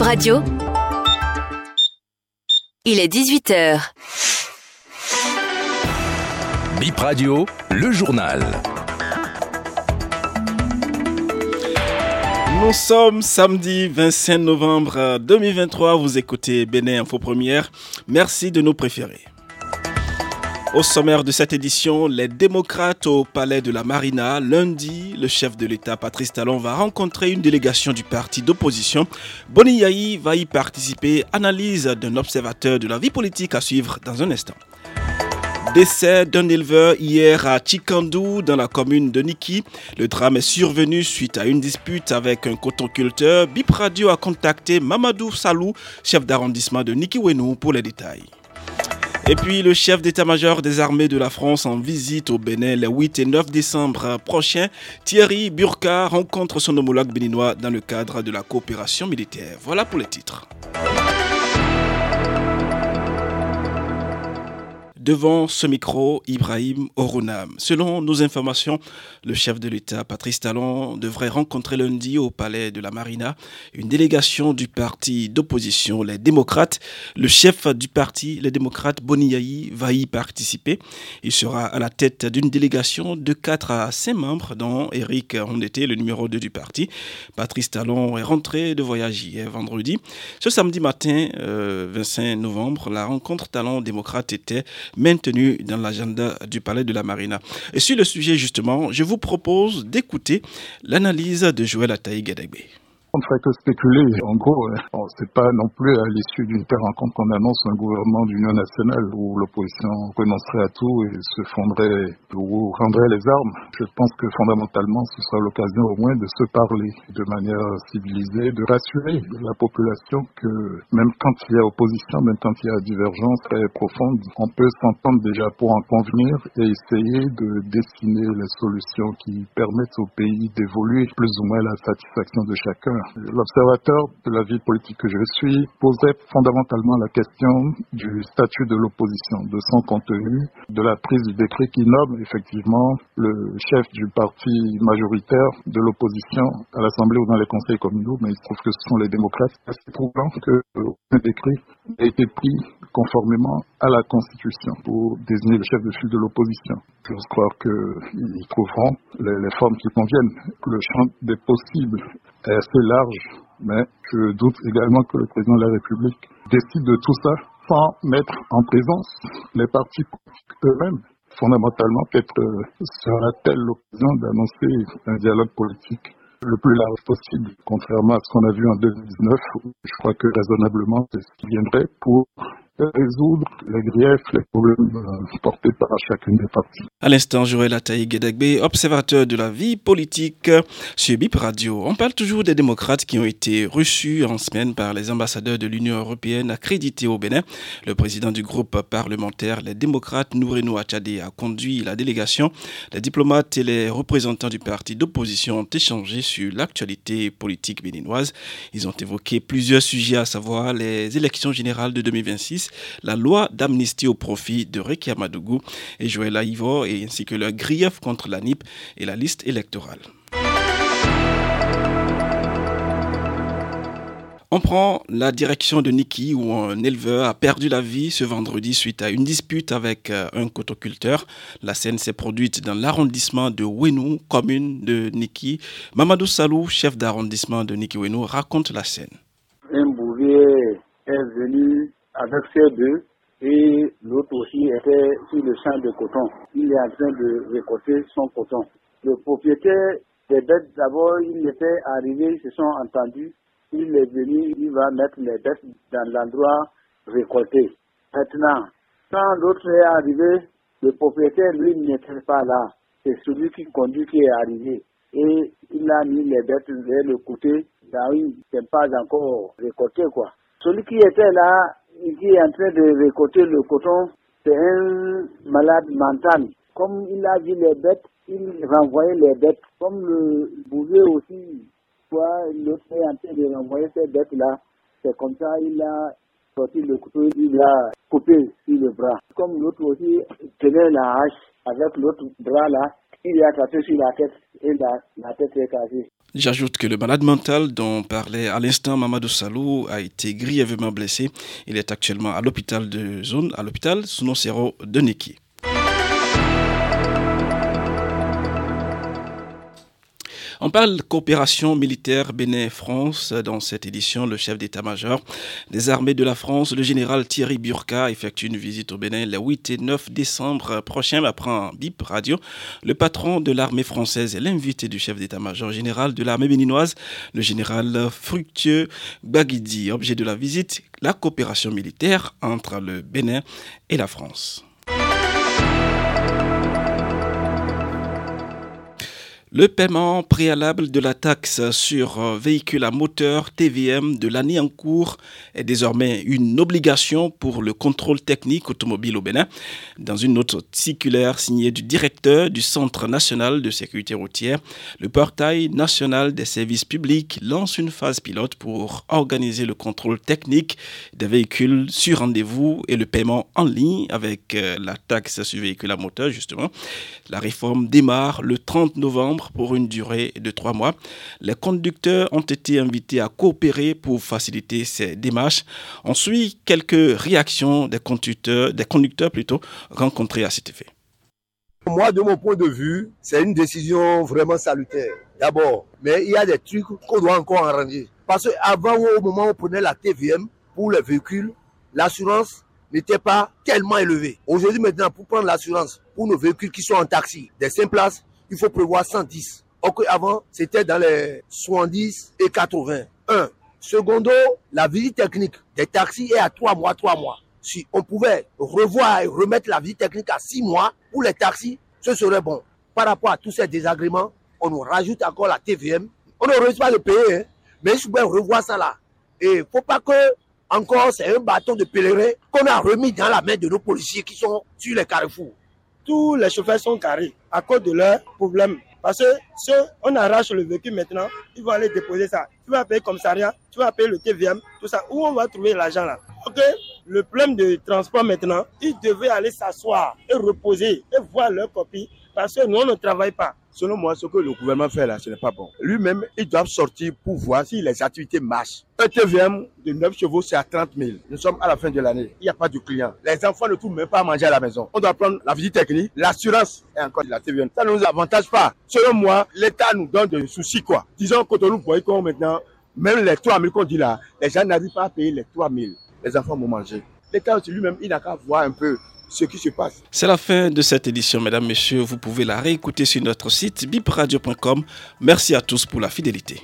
Bip Radio. Il est 18h. Bip Radio, le journal. Nous sommes samedi 25 novembre 2023. Vous écoutez Bénin Info Première. Merci de nous préférer. Au sommaire de cette édition, les démocrates au palais de la Marina. Lundi, le chef de l'État, Patrice Talon, va rencontrer une délégation du parti d'opposition. Boni Yahi va y participer. Analyse d'un observateur de la vie politique à suivre dans un instant. Décès d'un éleveur hier à Chikandou, dans la commune de Niki. Le drame est survenu suite à une dispute avec un cotonculteur. Bip Radio a contacté Mamadou Salou, chef d'arrondissement de Niki Wenou, pour les détails. Et puis le chef d'état-major des armées de la France en visite au Bénin les 8 et 9 décembre prochains, Thierry Burka rencontre son homologue béninois dans le cadre de la coopération militaire. Voilà pour les titres. Devant ce micro, Ibrahim Orunam. Selon nos informations, le chef de l'État, Patrice Talon, devrait rencontrer lundi au palais de la Marina une délégation du parti d'opposition, les démocrates. Le chef du parti, les démocrates, Boniaï, va y participer. Il sera à la tête d'une délégation de 4 à 5 membres, dont Eric Rondeté, le numéro 2 du parti. Patrice Talon est rentré de voyage hier vendredi. Ce samedi matin, 25 euh, novembre, la rencontre Talon-démocrate était maintenu dans l'agenda du Palais de la Marina. Et sur le sujet justement, je vous propose d'écouter l'analyse de Joël Ataï Gadagbe. On ne ferait que spéculer. En gros, euh, c'est pas non plus à l'issue d'une telle rencontre qu'on annonce un gouvernement d'union nationale où l'opposition renoncerait à tout et se fondrait ou rendrait les armes. Je pense que fondamentalement, ce sera l'occasion au moins de se parler de manière civilisée, de rassurer la population que même quand il y a opposition, même quand il y a divergence très profonde, on peut s'entendre déjà pour en convenir et essayer de dessiner les solutions qui permettent au pays d'évoluer plus ou moins à la satisfaction de chacun L'observateur de la vie politique que je suis posait fondamentalement la question du statut de l'opposition, de son contenu, de la prise du décret qui nomme effectivement le chef du parti majoritaire de l'opposition à l'Assemblée ou dans les conseils communaux, mais il se trouve que ce sont les démocrates. C'est prouvant que décret a été pris conformément à la Constitution pour désigner le chef de file de l'opposition. J'ose croire qu'ils trouveront les, les formes qui conviennent. Le champ des possibles est assez large, mais je doute également que le président de la République décide de tout ça sans mettre en présence les partis politiques eux-mêmes. Fondamentalement, peut-être euh, sera-t-elle l'occasion d'annoncer un dialogue politique le plus large possible, contrairement à ce qu'on a vu en 2019. Je crois que raisonnablement, c'est ce qui viendrait pour résoudre les griefs, les problèmes euh, portés par chacune des parties. À l'instant, Joël Ataï Gedagbe, observateur de la vie politique sur BIP Radio. On parle toujours des démocrates qui ont été reçus en semaine par les ambassadeurs de l'Union européenne accrédités au Bénin. Le président du groupe parlementaire, les démocrates, Noureno Achadé, a conduit la délégation. Les diplomates et les représentants du parti d'opposition ont échangé sur l'actualité politique béninoise. Ils ont évoqué plusieurs sujets, à savoir les élections générales de 2026, la loi d'amnistie au profit de Rekia Madougou et Joël Ivor, et ainsi que leur grief contre la NIP et la liste électorale. On prend la direction de Niki où un éleveur a perdu la vie ce vendredi suite à une dispute avec euh, un cotoculteur. La scène s'est produite dans l'arrondissement de Wenou, commune de Niki. Mamadou Salou, chef d'arrondissement de Niki Wenou, raconte la scène. Un bouvier est venu avec ces deux et l'autre aussi était sur le champ de coton. Il est en train de récolter son coton. Le propriétaire des bêtes, d'abord, il était arrivé, ils se sont entendus. Il est venu, il va mettre les bêtes dans l'endroit récolté. Maintenant, quand l'autre est arrivé, le propriétaire, lui, n'était pas là. C'est celui qui conduit qui est arrivé. Et il a mis les bêtes vers le côté, là où il pas encore récolté, quoi. Celui qui était là, qui est en train de récolter le coton, c'est un malade mental. Comme il a vu les bêtes, il renvoyait les bêtes. Comme le bouvier aussi, l'autre est en train de renvoyer ces bêtes-là. C'est comme ça il a sorti le couteau, il l'a coupé sur le bras. Comme l'autre aussi tenait la hache avec l'autre bras là, il a tapé sur la tête et la, la tête est cassée. J'ajoute que le malade mental dont parlait à l'instant Mamadou Salou a été grièvement blessé. Il est actuellement à l'hôpital de zone, à l'hôpital sous de Neki. On parle coopération militaire Bénin-France. Dans cette édition, le chef d'état-major des armées de la France, le général Thierry Burka, effectue une visite au Bénin le 8 et 9 décembre prochain, apprend BIP Radio. Le patron de l'armée française est l'invité du chef d'état-major général de l'armée béninoise, le général Fructueux Baguidi. Objet de la visite, la coopération militaire entre le Bénin et la France. Le paiement préalable de la taxe sur euh, véhicules à moteur TVM de l'année en cours est désormais une obligation pour le contrôle technique automobile au Bénin. Dans une note circulaire signée du directeur du Centre national de sécurité routière, le portail national des services publics lance une phase pilote pour organiser le contrôle technique des véhicules sur rendez-vous et le paiement en ligne avec euh, la taxe sur véhicules à moteur justement. La réforme démarre le 30 novembre pour une durée de trois mois. Les conducteurs ont été invités à coopérer pour faciliter ces démarches. On suit quelques réactions des conducteurs, des conducteurs plutôt, rencontrés à cet effet. Moi, de mon point de vue, c'est une décision vraiment salutaire. D'abord, mais il y a des trucs qu'on doit encore arranger. Parce qu'avant, au moment où on prenait la TVM pour les véhicules, l'assurance n'était pas tellement élevée. Aujourd'hui, maintenant, pour prendre l'assurance pour nos véhicules qui sont en taxi, des 5 places, il faut prévoir 110. Ok, avant, c'était dans les 70 et 80. Un. Secondo, la visite technique des taxis est à 3 mois, 3 mois. Si on pouvait revoir et remettre la visite technique à 6 mois pour les taxis, ce serait bon. Par rapport à tous ces désagréments, on nous rajoute encore la TVM. On ne réussit pas le payer, hein. mais je pouvais revoir ça là. Et faut pas que encore c'est un bâton de pèlerin qu'on a remis dans la main de nos policiers qui sont sur les carrefours tous les chauffeurs sont carrés à cause de leurs problèmes. Parce que si on arrache le véhicule maintenant, ils vont aller déposer ça. Tu vas payer commissariat, tu vas payer le TVM, tout ça. Où on va trouver l'argent là? Ok Le problème de transport maintenant, ils devaient aller s'asseoir et reposer et voir leur copie parce que nous, on ne travaille pas. Selon moi, ce que le gouvernement fait là, ce n'est pas bon. Lui-même, il doit sortir pour voir si les activités marchent. Un TVM de 9 chevaux, c'est à 30 000. Nous sommes à la fin de l'année. Il n'y a pas de client. Les enfants ne trouvent même pas à manger à la maison. On doit prendre la visite technique, l'assurance et encore la TVM. Ça ne nous avantage pas. Selon moi, l'État nous donne des soucis, quoi. Disons, on nous voit maintenant, même les 3 000 qu'on dit là, les gens n'arrivent pas à payer les 3 000. Les enfants vont manger. L'État lui-même, il n'a qu'à voir un peu ce qui se passe. C'est la fin de cette édition, mesdames, messieurs. Vous pouvez la réécouter sur notre site bipradio.com. Merci à tous pour la fidélité.